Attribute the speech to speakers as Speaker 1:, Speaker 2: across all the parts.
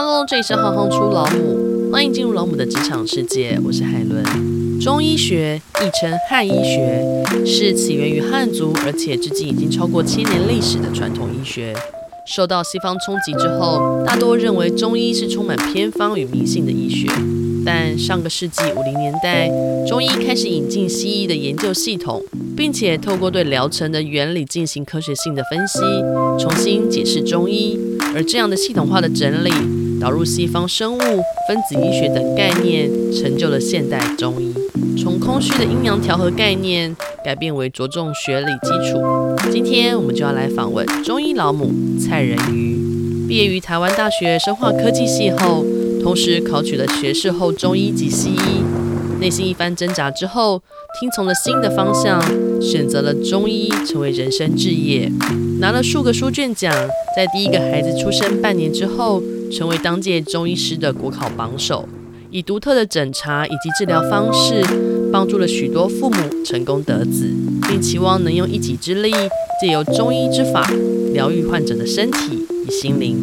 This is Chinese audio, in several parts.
Speaker 1: Hello，这里是行行出老母，欢迎进入老母的职场世界。我是海伦。中医学亦称汉医学，是起源于汉族，而且至今已经超过千年历史的传统医学。受到西方冲击之后，大多认为中医是充满偏方与迷信的医学。但上个世纪五零年代，中医开始引进西医的研究系统，并且透过对疗程的原理进行科学性的分析，重新解释中医。而这样的系统化的整理，导入西方生物、分子医学等概念，成就了现代中医。从空虚的阴阳调和概念，改变为着重学理基础。今天我们就要来访问中医老母蔡人瑜。毕业于台湾大学生化科技系后，同时考取了学士后中医及西医。内心一番挣扎之后，听从了新的方向，选择了中医成为人生志业，拿了数个书卷奖。在第一个孩子出生半年之后，成为当届中医师的国考榜首，以独特的诊查以及治疗方式，帮助了许多父母成功得子，并期望能用一己之力，借由中医之法，疗愈患者的身体与心灵。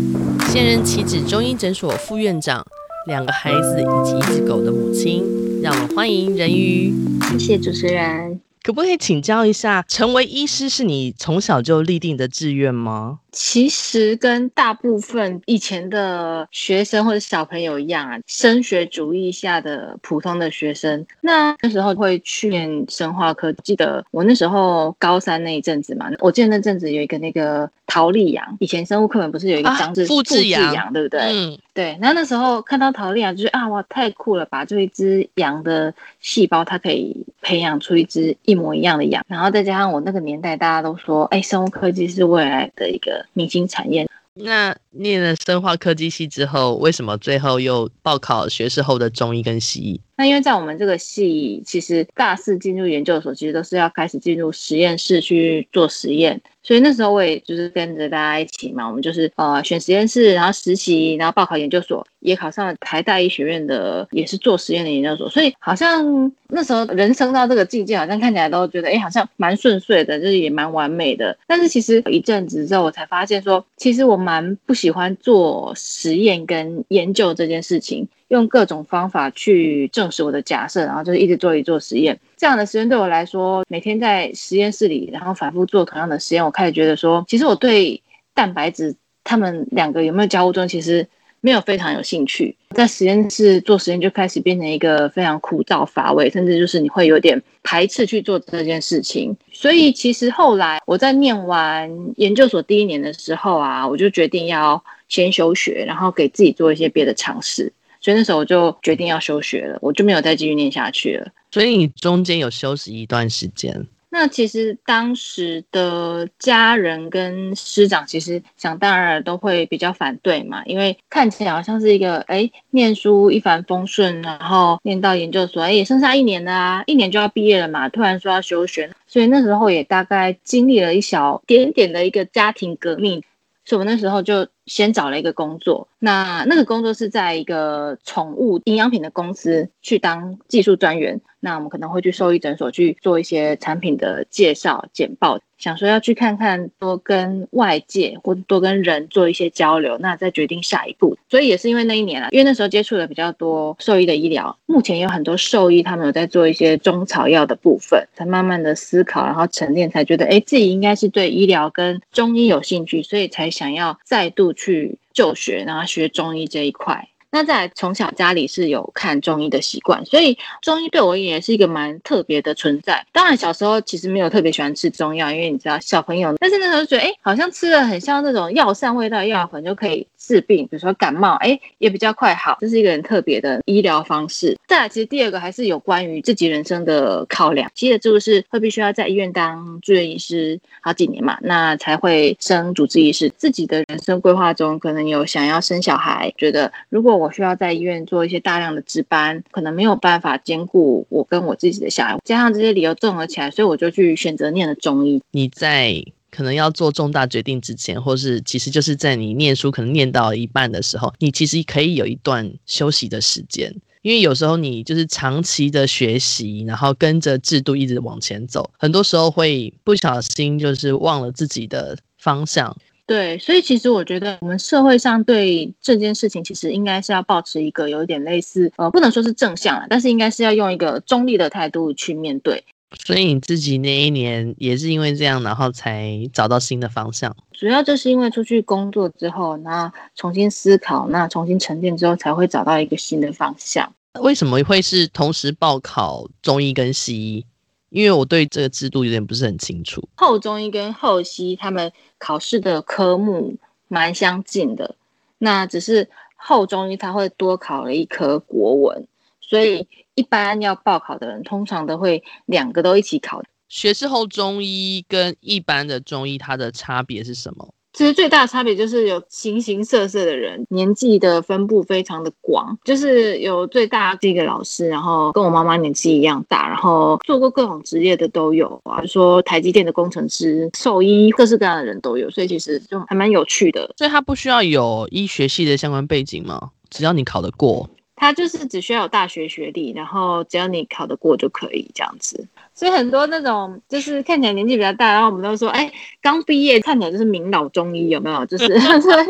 Speaker 1: 现任启子中医诊所副院长，两个孩子以及一只狗的母亲，让我们欢迎人鱼。
Speaker 2: 谢谢主持人。
Speaker 1: 可不可以请教一下，成为医师是你从小就立定的志愿吗？
Speaker 2: 其实跟大部分以前的学生或者小朋友一样啊，升学主义下的普通的学生，那那时候会去念生化科。记得我那时候高三那一阵子嘛，我记得那阵子有一个那个桃莉羊，以前生物课本不是有一个章是复制羊，对不对？嗯，对。然后那时候看到桃莉羊，就是啊哇，太酷了吧！就一只羊的细胞，它可以培养出一只一模一样的羊。然后再加上我那个年代，大家都说，哎，生物科技是未来的一个。明星产业。
Speaker 1: 那念了生化科技系之后，为什么最后又报考学士后的中医跟西医？
Speaker 2: 那因为在我们这个系，其实大四进入研究所，其实都是要开始进入实验室去做实验。所以那时候我也就是跟着大家一起嘛，我们就是呃选实验室，然后实习，然后报考研究所，也考上了台大医学院的，也是做实验的研究所。所以好像那时候人生到这个境界，好像看起来都觉得哎，好像蛮顺遂的，就是也蛮完美的。但是其实一阵子之后，我才发现说，其实我蛮不喜欢做实验跟研究这件事情。用各种方法去证实我的假设，然后就是一直做一做实验。这样的实验对我来说，每天在实验室里，然后反复做同样的实验，我开始觉得说，其实我对蛋白质他们两个有没有交互作用，其实没有非常有兴趣。在实验室做实验就开始变成一个非常枯燥乏味，甚至就是你会有点排斥去做这件事情。所以其实后来我在念完研究所第一年的时候啊，我就决定要先休学，然后给自己做一些别的尝试。所以那时候我就决定要休学了，我就没有再继续念下去了。
Speaker 1: 所以你中间有休息一段时间？
Speaker 2: 那其实当时的家人跟师长其实想当然都会比较反对嘛，因为看起来好像是一个哎念书一帆风顺，然后念到研究所，哎也剩下一年了啊，一年就要毕业了嘛，突然说要休学，所以那时候也大概经历了一小点点的一个家庭革命，所以我那时候就先找了一个工作。那那个工作是在一个宠物营养品的公司去当技术专员。那我们可能会去兽医诊所去做一些产品的介绍简报，想说要去看看，多跟外界或多跟人做一些交流，那再决定下一步。所以也是因为那一年啊，因为那时候接触了比较多兽医的医疗，目前有很多兽医他们有在做一些中草药的部分，才慢慢的思考，然后沉淀，才觉得哎，自己应该是对医疗跟中医有兴趣，所以才想要再度去。就学，然后学中医这一块。那在从小家里是有看中医的习惯，所以中医对我也是一个蛮特别的存在。当然小时候其实没有特别喜欢吃中药，因为你知道小朋友，但是那时候觉得，哎，好像吃了很像那种药膳味道的药粉就可以治病，比如说感冒，哎，也比较快好。这是一个很特别的医疗方式。再来，其实第二个还是有关于自己人生的考量。其实就是会必须要在医院当住院医师好几年嘛，那才会升主治医师。自己的人生规划中可能有想要生小孩，觉得如果我需要在医院做一些大量的值班，可能没有办法兼顾我跟我自己的小孩，加上这些理由综合起来，所以我就去选择念了中医。
Speaker 1: 你在可能要做重大决定之前，或是其实就是在你念书可能念到一半的时候，你其实可以有一段休息的时间，因为有时候你就是长期的学习，然后跟着制度一直往前走，很多时候会不小心就是忘了自己的方向。
Speaker 2: 对，所以其实我觉得我们社会上对这件事情，其实应该是要保持一个有一点类似，呃，不能说是正向了，但是应该是要用一个中立的态度去面对。
Speaker 1: 所以你自己那一年也是因为这样，然后才找到新的方向。
Speaker 2: 主要就是因为出去工作之后，那重新思考，那重新沉淀之后，才会找到一个新的方向。
Speaker 1: 为什么会是同时报考中医跟西医？因为我对这个制度有点不是很清楚。
Speaker 2: 后中医跟后西医他们考试的科目蛮相近的，那只是后中医他会多考了一科国文，所以一般要报考的人通常都会两个都一起考。
Speaker 1: 学士后中医跟一般的中医它的差别是什么？
Speaker 2: 其实最大的差别就是有形形色色的人，年纪的分布非常的广，就是有最大的一个老师，然后跟我妈妈年纪一样大，然后做过各种职业的都有啊，比如说台积电的工程师、兽医，各式各样的人都有，所以其实就还蛮有趣的。
Speaker 1: 所以他不需要有医学系的相关背景吗？只要你考得过。
Speaker 2: 他就是只需要有大学学历，然后只要你考得过就可以这样子。所以很多那种就是看起来年纪比较大，然后我们都说，哎，刚毕业看起来就是名老中医，有没有？就是 所以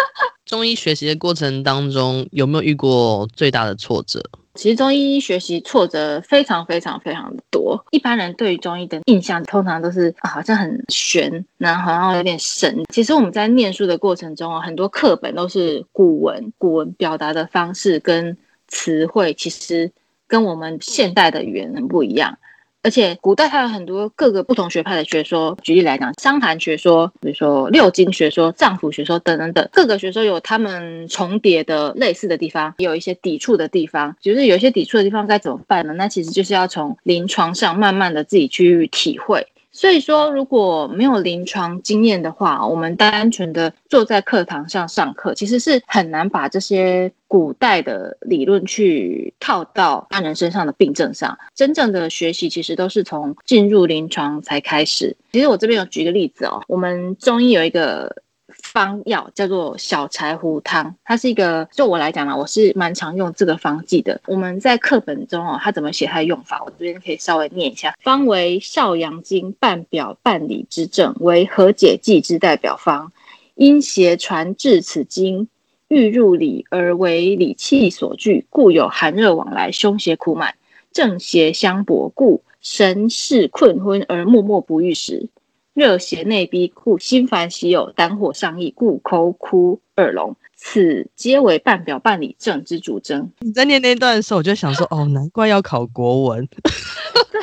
Speaker 1: 中医学习的过程当中有没有遇过最大的挫折？
Speaker 2: 其实中医学习挫折非常非常非常的多。一般人对于中医的印象通常都是啊，好像很玄，然后好像有点神。其实我们在念书的过程中啊，很多课本都是古文，古文表达的方式跟词汇，其实跟我们现代的语言很不一样。而且古代还有很多各个不同学派的学说，举例来讲，伤寒学说，比如说六经学说、脏腑学说等等等，各个学说有他们重叠的类似的地方，也有一些抵触的地方。就是有一些抵触的地方该怎么办呢？那其实就是要从临床上慢慢的自己去体会。所以说，如果没有临床经验的话，我们单纯的坐在课堂上上课，其实是很难把这些古代的理论去套到他人身上的病症上。真正的学习其实都是从进入临床才开始。其实我这边有举一个例子哦，我们中医有一个。方药叫做小柴胡汤，它是一个，就我来讲呢，我是蛮常用这个方剂的。我们在课本中哦，它怎么写它的用法，我这边可以稍微念一下。方为少阳经半表半里之症，为和解剂之代表方。因邪传至此经，欲入里而为里气所聚，故有寒热往来，胸胁苦满，正邪相搏，故神识困昏而默默不欲食。热邪内逼，故心烦喜有，胆火上溢，故口苦耳聋。此皆为半表半里症之主征。
Speaker 1: 你在念那段的时候，我就想说，哦，难怪要考国文。
Speaker 2: 对，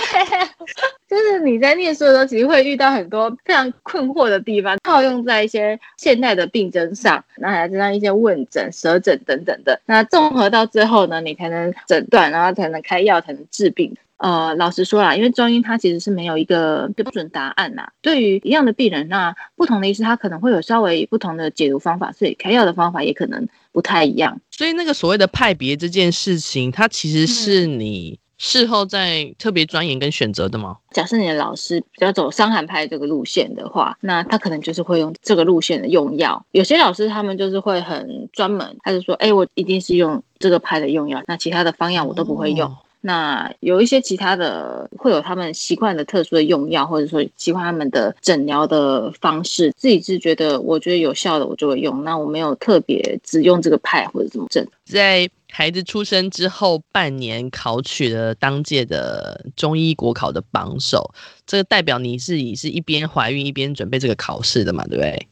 Speaker 2: 就是你在念书的时候，其实会遇到很多非常困惑的地方，套用在一些现代的病症上，那还加上一些问诊、舌诊等等的。那综合到最后呢，你才能诊断，然后才能开药，才能治病。呃，老实说啦，因为中医它其实是没有一个标准答案呐。对于一样的病人，那不同的医师他可能会有稍微不同的解读方法，所以开药的方法也可能不太一样。
Speaker 1: 所以那个所谓的派别这件事情，它其实是你事后在特别钻研跟选择的吗？
Speaker 2: 假设你的老师比较走伤寒派这个路线的话，那他可能就是会用这个路线的用药。有些老师他们就是会很专门，他就说，哎，我一定是用这个派的用药，那其他的方药我都不会用。哦那有一些其他的会有他们习惯的特殊的用药，或者说习惯他们的诊疗的方式，自己是觉得我觉得有效的我就会用。那我没有特别只用这个派或者怎么整。
Speaker 1: 在孩子出生之后半年考取了当届的中医国考的榜首，这个代表你是你是一边怀孕一边准备这个考试的嘛？对不对？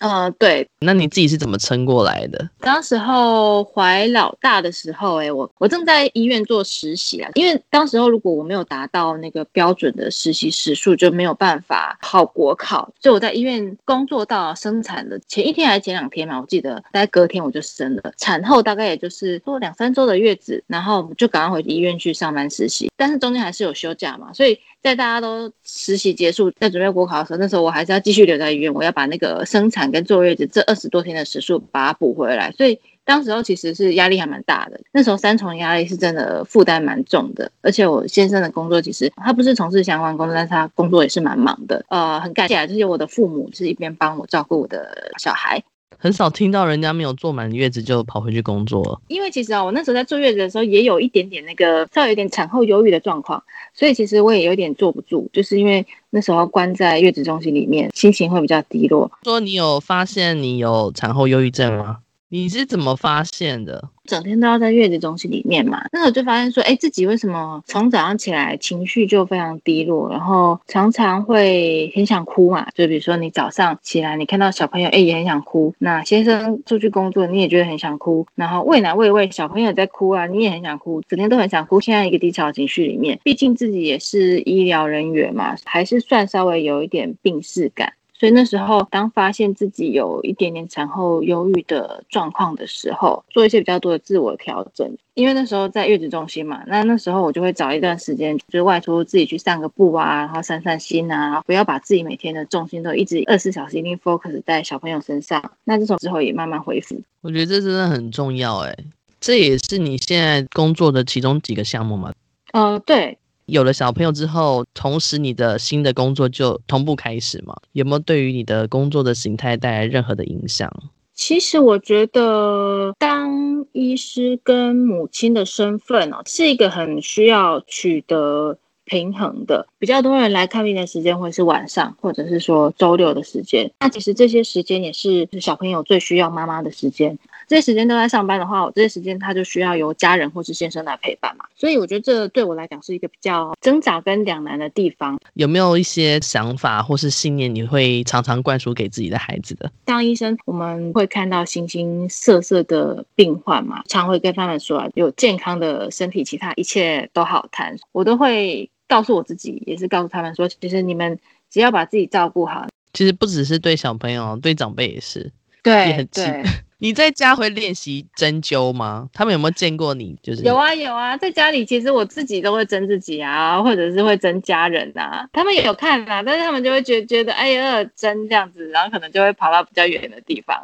Speaker 2: 嗯、呃，对，
Speaker 1: 那你自己是怎么撑过来的？
Speaker 2: 当时候怀老大的时候，哎，我我正在医院做实习啊，因为当时候如果我没有达到那个标准的实习时数，就没有办法考国考。所以我在医院工作到生产的前一天还是前两天嘛，我记得大概隔天我就生了，产后大概也就是做两三周的月子，然后就赶快回医院去上班实习，但是中间还是有休假嘛，所以。在大家都实习结束，在准备国考的时候，那时候我还是要继续留在医院，我要把那个生产跟坐月子这二十多天的时数把它补回来。所以当时候其实是压力还蛮大的，那时候三重压力是真的负担蛮重的。而且我先生的工作其实他不是从事相关工作，但是他工作也是蛮忙的。呃，很感谢，就是我的父母是一边帮我照顾我的小孩。
Speaker 1: 很少听到人家没有坐满月子就跑回去工作。
Speaker 2: 因为其实啊，我那时候在坐月子的时候，也有一点点那个稍微有点产后忧郁的状况，所以其实我也有点坐不住，就是因为那时候关在月子中心里面，心情会比较低落。
Speaker 1: 说你有发现你有产后忧郁症吗？你是怎么发现的？
Speaker 2: 整天都要在月子中心里面嘛，那我就发现说，哎，自己为什么从早上起来情绪就非常低落，然后常常会很想哭嘛？就比如说你早上起来，你看到小朋友，哎，也很想哭。那先生出去工作，你也觉得很想哭。然后喂奶喂喂，小朋友在哭啊，你也很想哭，整天都很想哭。现在一个低潮情绪里面，毕竟自己也是医疗人员嘛，还是算稍微有一点病识感。所以那时候，当发现自己有一点点产后忧郁的状况的时候，做一些比较多的自我调整。因为那时候在月子中心嘛，那那时候我就会找一段时间，就是外出自己去散个步啊，然后散散心啊，不要把自己每天的重心都一直二十四小时一定 focus 在小朋友身上。那这种之后也慢慢恢复。
Speaker 1: 我觉得这真的很重要诶，这也是你现在工作的其中几个项目吗？
Speaker 2: 呃，对。
Speaker 1: 有了小朋友之后，同时你的新的工作就同步开始吗？有没有对于你的工作的形态带来任何的影响？
Speaker 2: 其实我觉得当医师跟母亲的身份哦，是一个很需要取得平衡的。比较多人来看病的时间会是晚上，或者是说周六的时间。那其实这些时间也是小朋友最需要妈妈的时间。这些时间都在上班的话，我这些时间他就需要由家人或是先生来陪伴嘛。所以我觉得这对我来讲是一个比较挣扎跟两难的地方。
Speaker 1: 有没有一些想法或是信念，你会常常灌输给自己的孩子的？
Speaker 2: 当医生，我们会看到形形色色的病患嘛，常会跟他们说，有健康的身体，其他一切都好谈。我都会告诉我自己，也是告诉他们说，其实你们只要把自己照顾好。
Speaker 1: 其实不只是对小朋友，对长辈也是。
Speaker 2: 对，也很对。
Speaker 1: 你在家会练习针灸吗？他们有没有见过你？就是
Speaker 2: 有啊有啊，在家里其实我自己都会针自己啊，或者是会针家人啊。他们也有看啊，但是他们就会觉得觉得哎呀针这样子，然后可能就会跑到比较远的地方。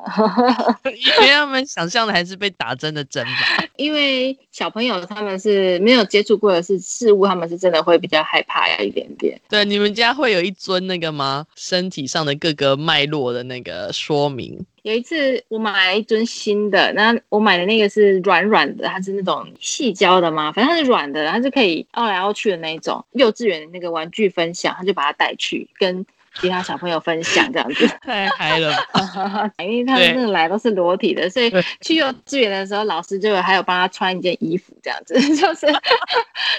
Speaker 1: 因为他们想象的还是被打针的针吧。
Speaker 2: 因为小朋友他们是没有接触过的是事物，他们是真的会比较害怕呀一点点。
Speaker 1: 对，你们家会有一尊那个吗？身体上的各个脉络的那个说明。
Speaker 2: 有一次我买了一尊新的，那我买的那个是软软的，它是那种细胶的嘛，反正它是软的，它是可以凹来凹去的那一种。幼稚园的那个玩具分享，他就把它带去跟其他小朋友分享，这样子
Speaker 1: 太嗨了。
Speaker 2: 因为他们来都是裸体的，所以去幼稚园的时候，老师就还有帮他穿一件衣服，这样子 就是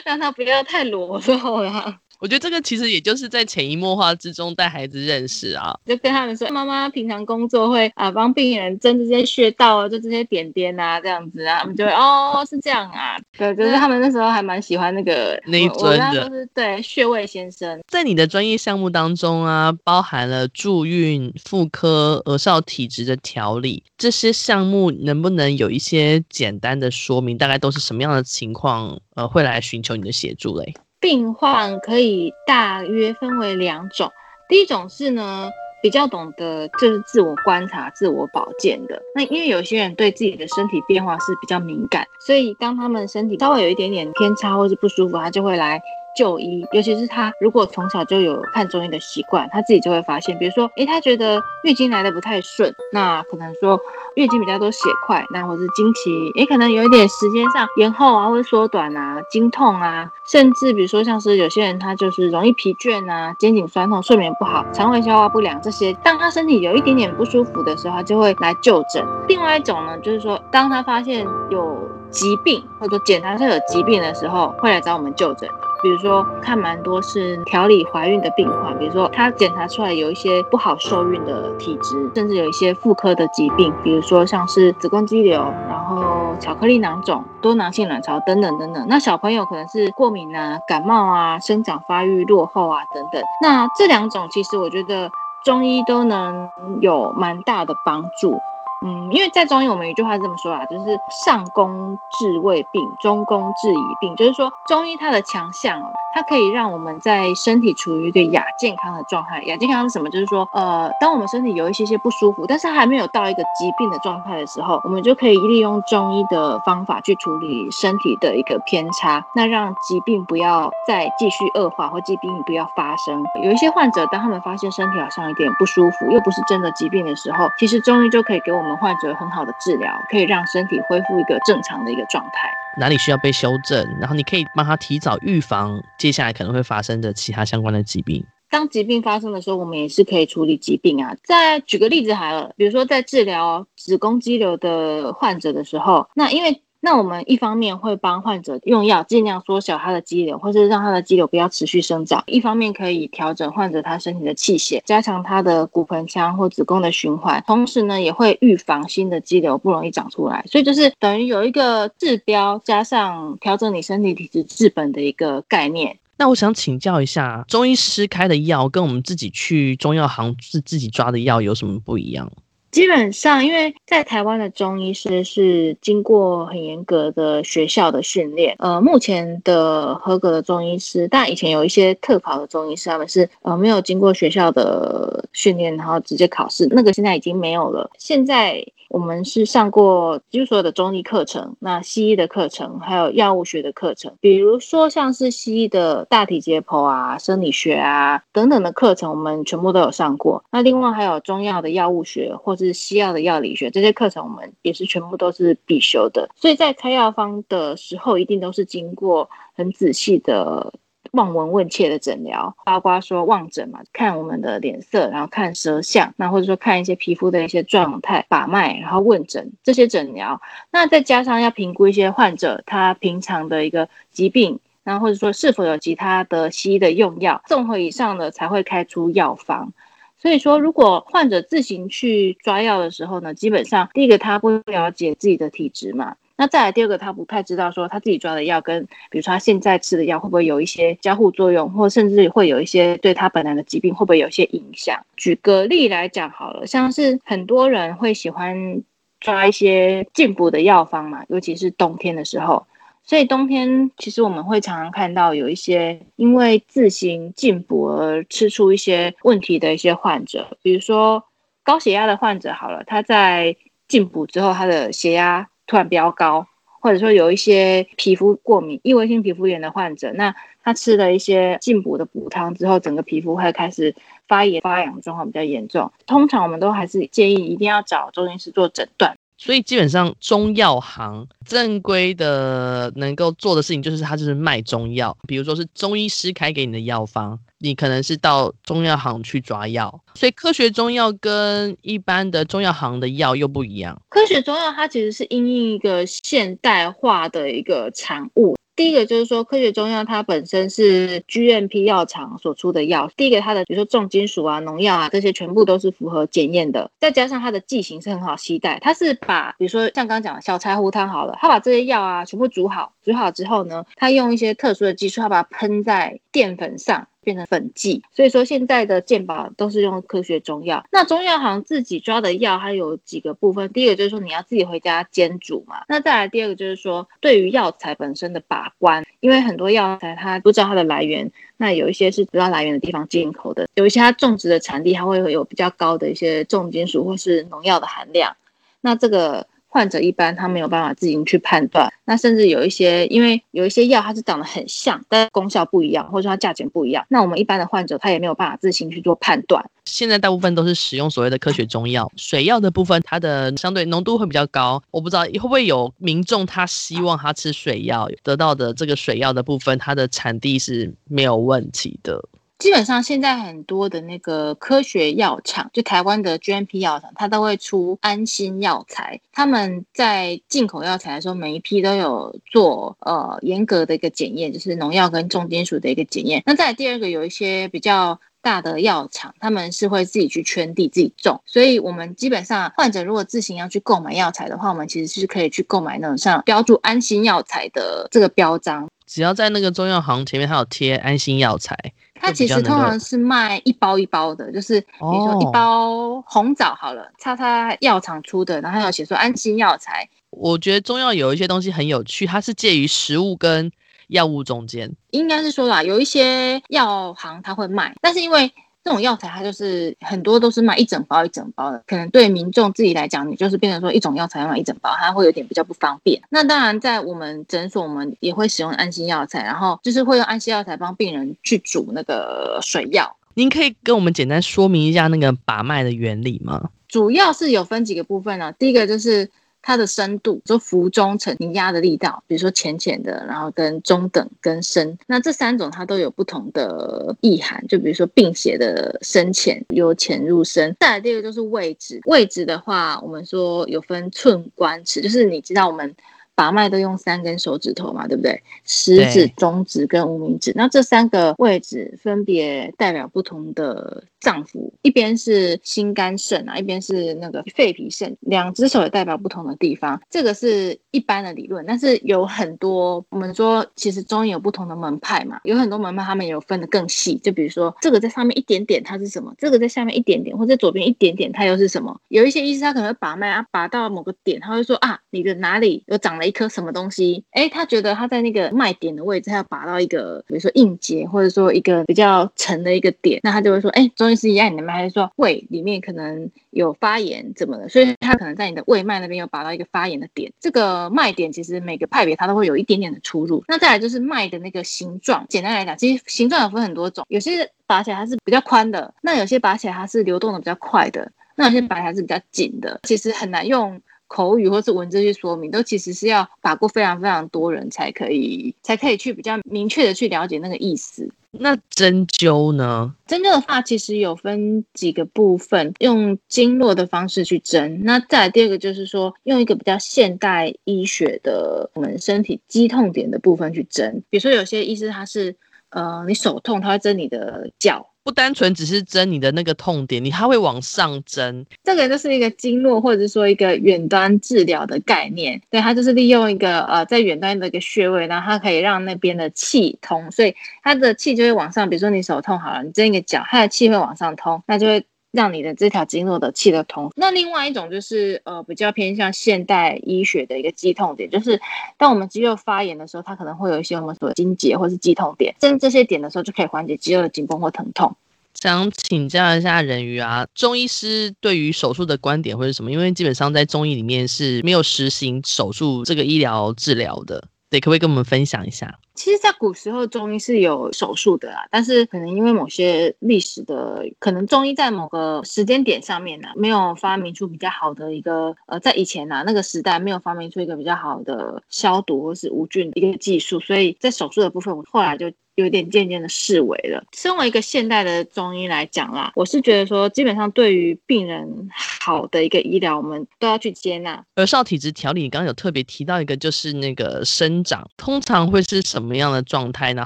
Speaker 2: 让他不要太裸露了。
Speaker 1: 我觉得这个其实也就是在潜移默化之中带孩子认识啊，
Speaker 2: 就跟他们说，妈妈平常工作会啊帮病人针这些穴道啊，就这些点点啊这样子啊，他们就会哦是这样啊，对，就是他们那时候还蛮喜欢那个
Speaker 1: 那一尊的，
Speaker 2: 是对穴位先生。
Speaker 1: 在你的专业项目当中啊，包含了助孕、妇科、儿少体质的调理这些项目，能不能有一些简单的说明？大概都是什么样的情况？呃，会来寻求你的协助嘞？
Speaker 2: 病患可以大约分为两种，第一种是呢，比较懂得就是自我观察、自我保健的。那因为有些人对自己的身体变化是比较敏感，所以当他们身体稍微有一点点偏差或是不舒服，他就会来。就医，尤其是他如果从小就有看中医的习惯，他自己就会发现，比如说，诶，他觉得月经来得不太顺，那可能说月经比较多血块，那或者是经期，也，可能有一点时间上延后啊，或缩短啊，经痛啊，甚至比如说像是有些人他就是容易疲倦啊，肩颈酸痛，睡眠不好，肠胃消化不良这些，当他身体有一点点不舒服的时候，他就会来就诊。另外一种呢，就是说当他发现有疾病或者检查出有疾病的时候，会来找我们就诊。比如说，看蛮多是调理怀孕的病患，比如说他检查出来有一些不好受孕的体质，甚至有一些妇科的疾病，比如说像是子宫肌瘤，然后巧克力囊肿、多囊性卵巢等等等等。那小朋友可能是过敏啊、感冒啊、生长发育落后啊等等。那这两种其实我觉得中医都能有蛮大的帮助。嗯，因为在中医，我们有一句话是这么说啊，就是上攻治未病，中攻治已病，就是说中医它的强项哦，它可以让我们在身体处于一个亚健康的状态。亚健康是什么？就是说，呃，当我们身体有一些些不舒服，但是还没有到一个疾病的状态的时候，我们就可以利用中医的方法去处理身体的一个偏差，那让疾病不要再继续恶化，或疾病不要发生。有一些患者，当他们发现身体好像有点不舒服，又不是真的疾病的时候，其实中医就可以给我们患者很好的治疗，可以让身体恢复一个正常的一个状态。
Speaker 1: 哪里需要被修正，然后你可以帮他提早预防接下来可能会发生的其他相关的疾病。
Speaker 2: 当疾病发生的时候，我们也是可以处理疾病啊。再举个例子好了，比如说在治疗子宫肌瘤的患者的时候，那因为。那我们一方面会帮患者用药，尽量缩小他的肌瘤，或是让他的肌瘤不要持续生长；一方面可以调整患者他身体的气血，加强他的骨盆腔或子宫的循环，同时呢也会预防新的肌瘤不容易长出来。所以就是等于有一个治标加上调整你身体体质治本的一个概念。
Speaker 1: 那我想请教一下，中医师开的药跟我们自己去中药行自自己抓的药有什么不一样？
Speaker 2: 基本上，因为在台湾的中医师是经过很严格的学校的训练，呃，目前的合格的中医师，但以前有一些特考的中医师，他们是呃没有经过学校的训练，然后直接考试，那个现在已经没有了。现在。我们是上过就是所有的中医课程，那西医的课程，还有药物学的课程，比如说像是西医的大体解剖啊、生理学啊等等的课程，我们全部都有上过。那另外还有中药的药物学，或是西药的药理学，这些课程我们也是全部都是必修的。所以在开药方的时候，一定都是经过很仔细的。望闻问切的诊疗，包括说望诊嘛，看我们的脸色，然后看舌象，那或者说看一些皮肤的一些状态，把脉，然后问诊这些诊疗，那再加上要评估一些患者他平常的一个疾病，然后或者说是否有其他的西医的用药，综合以上的才会开出药方。所以说，如果患者自行去抓药的时候呢，基本上第一个他不了解自己的体质嘛。那再来第二个，他不太知道说他自己抓的药跟，比如说他现在吃的药会不会有一些交互作用，或甚至会有一些对他本来的疾病会不会有一些影响。举个例来讲好了，像是很多人会喜欢抓一些进补的药方嘛，尤其是冬天的时候。所以冬天其实我们会常常看到有一些因为自行进补而吃出一些问题的一些患者，比如说高血压的患者好了，他在进补之后，他的血压。突然飙高，或者说有一些皮肤过敏、异位性皮肤炎的患者，那他吃了一些进补的补汤之后，整个皮肤会开始发炎、发痒状况比较严重。通常我们都还是建议一定要找中医师做诊断。
Speaker 1: 所以基本上中药行正规的能够做的事情，就是他就是卖中药，比如说是中医师开给你的药方。你可能是到中药行去抓药，所以科学中药跟一般的中药行的药又不一样。
Speaker 2: 科学中药它其实是应用一个现代化的一个产物。第一个就是说，科学中药它本身是 GMP 药厂所出的药。第一个，它的比如说重金属啊、农药啊这些全部都是符合检验的。再加上它的剂型是很好携带，它是把比如说像刚刚讲的小柴胡汤好了，它把这些药啊全部煮好，煮好之后呢，它用一些特殊的技术，它把它喷在淀粉上。变成粉剂，所以说现在的健保都是用科学中药。那中药行自己抓的药，它有几个部分。第一个就是说你要自己回家煎煮嘛。那再来第二个就是说，对于药材本身的把关，因为很多药材它不知道它的来源，那有一些是不知道来源的地方进口的，有一些它种植的产地它会有比较高的一些重金属或是农药的含量。那这个。患者一般他没有办法自行去判断，那甚至有一些，因为有一些药它是长得很像，但功效不一样，或者说它价钱不一样，那我们一般的患者他也没有办法自行去做判断。
Speaker 1: 现在大部分都是使用所谓的科学中药，水药的部分它的相对浓度会比较高，我不知道会不会有民众他希望他吃水药得到的这个水药的部分，它的产地是没有问题的。
Speaker 2: 基本上现在很多的那个科学药厂，就台湾的 GMP 药厂，它都会出安心药材。他们在进口药材的时候，每一批都有做呃严格的一个检验，就是农药跟重金属的一个检验。那再第二个，有一些比较大的药厂，他们是会自己去圈地自己种。所以我们基本上患者如果自行要去购买药材的话，我们其实是可以去购买那种像标注安心药材的这个标章。
Speaker 1: 只要在那个中药行前面，它有贴安心药材。
Speaker 2: 它其实通常是卖一包一包的，就是比如说一包红枣好了，叉叉药厂出的，然后还有写说安心药材。
Speaker 1: 我觉得中药有一些东西很有趣，它是介于食物跟药物中间。
Speaker 2: 应该是说啦，有一些药行它会卖，但是因为。这种药材它就是很多都是卖一整包一整包的，可能对民众自己来讲，你就是变成说一种药材要买一整包，它会有点比较不方便。那当然，在我们诊所，我们也会使用安心药材，然后就是会用安心药材帮病人去煮那个水药。
Speaker 1: 您可以跟我们简单说明一下那个把脉的原理吗？
Speaker 2: 主要是有分几个部分呢、啊，第一个就是。它的深度，就浮中沉，你压的力道，比如说浅浅的，然后跟中等跟深，那这三种它都有不同的意涵，就比如说病邪的深浅，由浅入深。再来第二个就是位置，位置的话，我们说有分寸、关、尺，就是你知道我们。把脉都用三根手指头嘛，对不对？食指、中指跟无名指，那这三个位置分别代表不同的脏腑，一边是心肝肾啊，一边是那个肺脾肾，两只手也代表不同的地方。这个是一般的理论，但是有很多我们说，其实中医有不同的门派嘛，有很多门派他们有分的更细，就比如说这个在上面一点点它是什么，这个在下面一点点或者左边一点点它又是什么？有一些医师他可能会把脉啊，把到某个点，他会说啊，你的哪里有长了。一颗什么东西？哎，他觉得他在那个脉点的位置，他要拔到一个，比如说硬结，或者说一个比较沉的一个点，那他就会说，哎，中医师压你的脉，还是说胃里面可能有发炎怎么的？所以他可能在你的胃脉那边有拔到一个发炎的点。这个脉点其实每个派别它都会有一点点的出入。那再来就是脉的那个形状，简单来讲，其实形状有分很多种，有些拔起来它是比较宽的，那有些拔起来它是流动的比较快的，那有些拔起来是比较紧的，其实很难用。口语或是文字去说明，都其实是要把过非常非常多人才可以，才可以去比较明确的去了解那个意思。
Speaker 1: 那针灸呢？
Speaker 2: 针灸的话，其实有分几个部分，用经络的方式去针。那再来第二个就是说，用一个比较现代医学的我们身体肌痛点的部分去针。比如说有些医师他是，呃，你手痛，他会针你的脚。
Speaker 1: 不单纯只是针你的那个痛点，你它会往上针。
Speaker 2: 这个就是一个经络，或者说一个远端治疗的概念。对，它就是利用一个呃在远端的一个穴位，然后它可以让那边的气通，所以它的气就会往上。比如说你手痛好了，你针一个脚，它的气会往上通，那就会。让你的这条经络的气的通。那另外一种就是呃比较偏向现代医学的一个肌痛点，就是当我们肌肉发炎的时候，它可能会有一些我们所谓筋结或是肌痛点，针这些点的时候就可以缓解肌肉的紧绷或疼痛。
Speaker 1: 想请教一下人鱼啊，中医师对于手术的观点会是什么？因为基本上在中医里面是没有实行手术这个医疗治疗的。对，可不可以跟我们分享一下？
Speaker 2: 其实，在古时候，中医是有手术的啦，但是可能因为某些历史的，可能中医在某个时间点上面呢，没有发明出比较好的一个，呃，在以前呢，那个时代没有发明出一个比较好的消毒或是无菌的一个技术，所以在手术的部分，我后来就。有点渐渐的视为了。身为一个现代的中医来讲啦，我是觉得说，基本上对于病人好的一个医疗，我们都要去接纳。
Speaker 1: 而少体质调理，你刚刚有特别提到一个，就是那个生长，通常会是什么么样的状态？然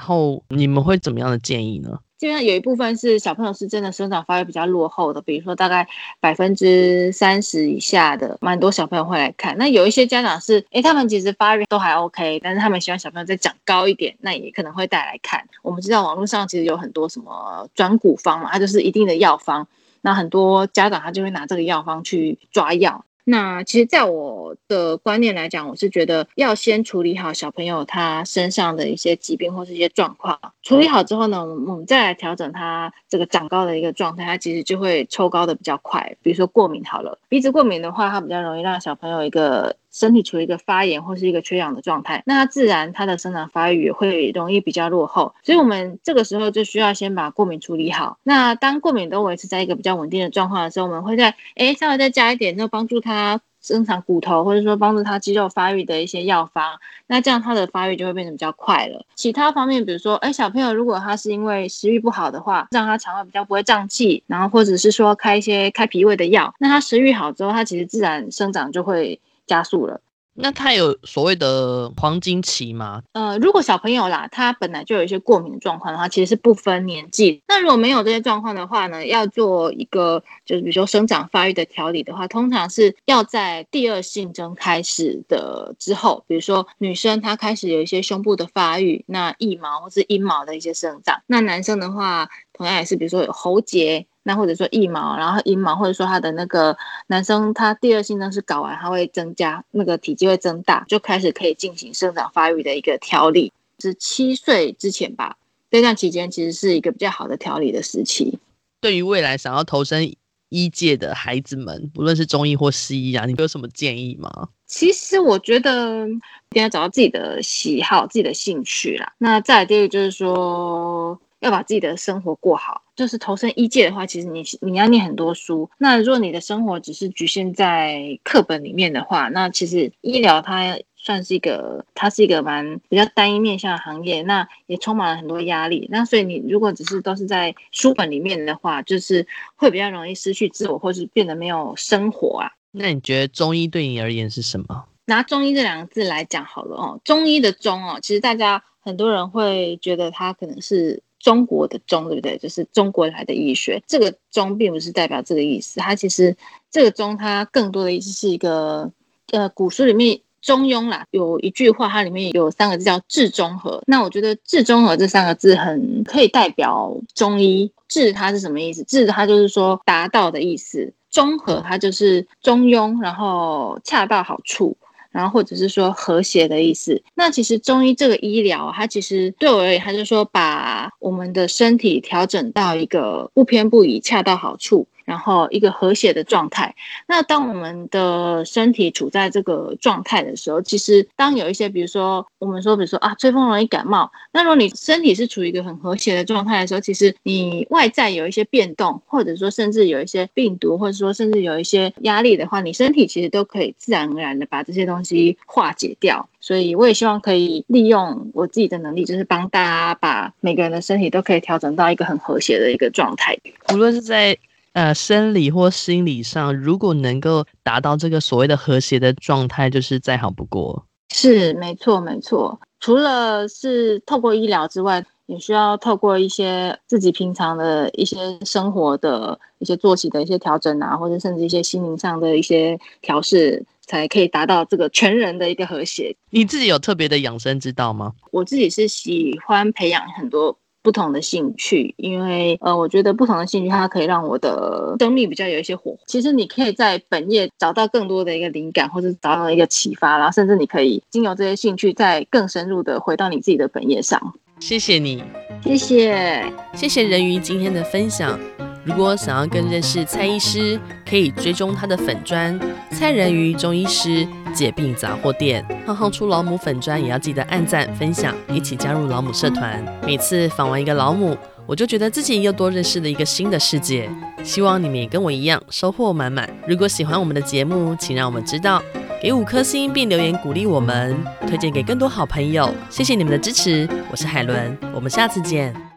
Speaker 1: 后你们会怎么样的建议呢？
Speaker 2: 基本上有一部分是小朋友是真的生长发育比较落后的，比如说大概百分之三十以下的，蛮多小朋友会来看。那有一些家长是，诶，他们其实发育都还 OK，但是他们希望小朋友再长高一点，那也可能会带来看。我们知道网络上其实有很多什么转骨方嘛，它就是一定的药方，那很多家长他就会拿这个药方去抓药。那其实，在我的观念来讲，我是觉得要先处理好小朋友他身上的一些疾病或是一些状况。处理好之后呢，我们再来调整它这个长高的一个状态，它其实就会抽高的比较快。比如说过敏好了，鼻子过敏的话，它比较容易让小朋友一个。身体处于一个发炎或是一个缺氧的状态，那它自然它的生长发育也会容易比较落后，所以我们这个时候就需要先把过敏处理好。那当过敏都维持在一个比较稳定的状况的时候，我们会在诶稍微再加一点，就帮助它增长骨头或者说帮助他肌肉发育的一些药方，那这样他的发育就会变得比较快了。其他方面，比如说哎小朋友如果他是因为食欲不好的话，让他肠胃比较不会胀气，然后或者是说开一些开脾胃的药，那他食欲好之后，他其实自然生长就会。加速了。
Speaker 1: 那他有所谓的黄金期吗？
Speaker 2: 呃，如果小朋友啦，他本来就有一些过敏的状况的话，其实是不分年纪。那如果没有这些状况的话呢，要做一个就是比如说生长发育的调理的话，通常是要在第二性征开始的之后，比如说女生她开始有一些胸部的发育，那腋毛或是阴毛的一些生长。那男生的话，同样也是比如说有喉结。那或者说腋毛，然后阴毛，或者说他的那个男生，他第二性征是睾丸，他会增加那个体积会增大，就开始可以进行生长发育的一个调理，是七岁之前吧。这段期间其实是一个比较好的调理的时期。
Speaker 1: 对于未来想要投身医界的孩子们，不论是中医或西医啊，你有什么建议吗？
Speaker 2: 其实我觉得一定要找到自己的喜好、自己的兴趣啦。那再来第二个就是说。要把自己的生活过好，就是投身医界的话，其实你你要念很多书。那如果你的生活只是局限在课本里面的话，那其实医疗它算是一个，它是一个蛮比较单一面向的行业，那也充满了很多压力。那所以你如果只是都是在书本里面的话，就是会比较容易失去自我，或是变得没有生活啊。
Speaker 1: 那你觉得中医对你而言是什么？
Speaker 2: 拿中医这两个字来讲好了哦，中医的中哦，其实大家很多人会觉得它可能是。中国的中，对不对？就是中国来的医学，这个中并不是代表这个意思。它其实这个中，它更多的意思是一个，呃，古书里面中庸啦，有一句话，它里面有三个字叫治中和。那我觉得治中和这三个字很可以代表中医。治它是什么意思？治它就是说达到的意思。中和它就是中庸，然后恰到好处。然后或者是说和谐的意思，那其实中医这个医疗，它其实对我而言，它就是说把我们的身体调整到一个不偏不倚、恰到好处。然后一个和谐的状态。那当我们的身体处在这个状态的时候，其实当有一些，比如说我们说，比如说啊，吹风容易感冒。那如果你身体是处于一个很和谐的状态的时候，其实你外在有一些变动，或者说甚至有一些病毒，或者说甚至有一些压力的话，你身体其实都可以自然而然的把这些东西化解掉。所以我也希望可以利用我自己的能力，就是帮大家把每个人的身体都可以调整到一个很和谐的一个状态，
Speaker 1: 无论是在。呃，生理或心理上，如果能够达到这个所谓的和谐的状态，就是再好不过。
Speaker 2: 是，没错，没错。除了是透过医疗之外，也需要透过一些自己平常的一些生活的一些作息的一些调整啊，或者甚至一些心灵上的一些调试，才可以达到这个全人的一个和谐。
Speaker 1: 你自己有特别的养生之道吗？
Speaker 2: 我自己是喜欢培养很多。不同的兴趣，因为呃，我觉得不同的兴趣它可以让我的生命比较有一些火花。其实你可以在本业找到更多的一个灵感，或者找到一个启发，然后甚至你可以经由这些兴趣，再更深入的回到你自己的本业上。
Speaker 1: 谢谢你，
Speaker 2: 谢谢，
Speaker 1: 谢谢人鱼今天的分享。如果想要更认识蔡医师，可以追踪他的粉砖蔡人鱼中医师解病杂货店。浩浩出老母粉砖也要记得按赞分享，一起加入老母社团。每次访完一个老母，我就觉得自己又多认识了一个新的世界。希望你们也跟我一样收获满满。如果喜欢我们的节目，请让我们知道，给五颗星并留言鼓励我们，推荐给更多好朋友。谢谢你们的支持，我是海伦，我们下次见。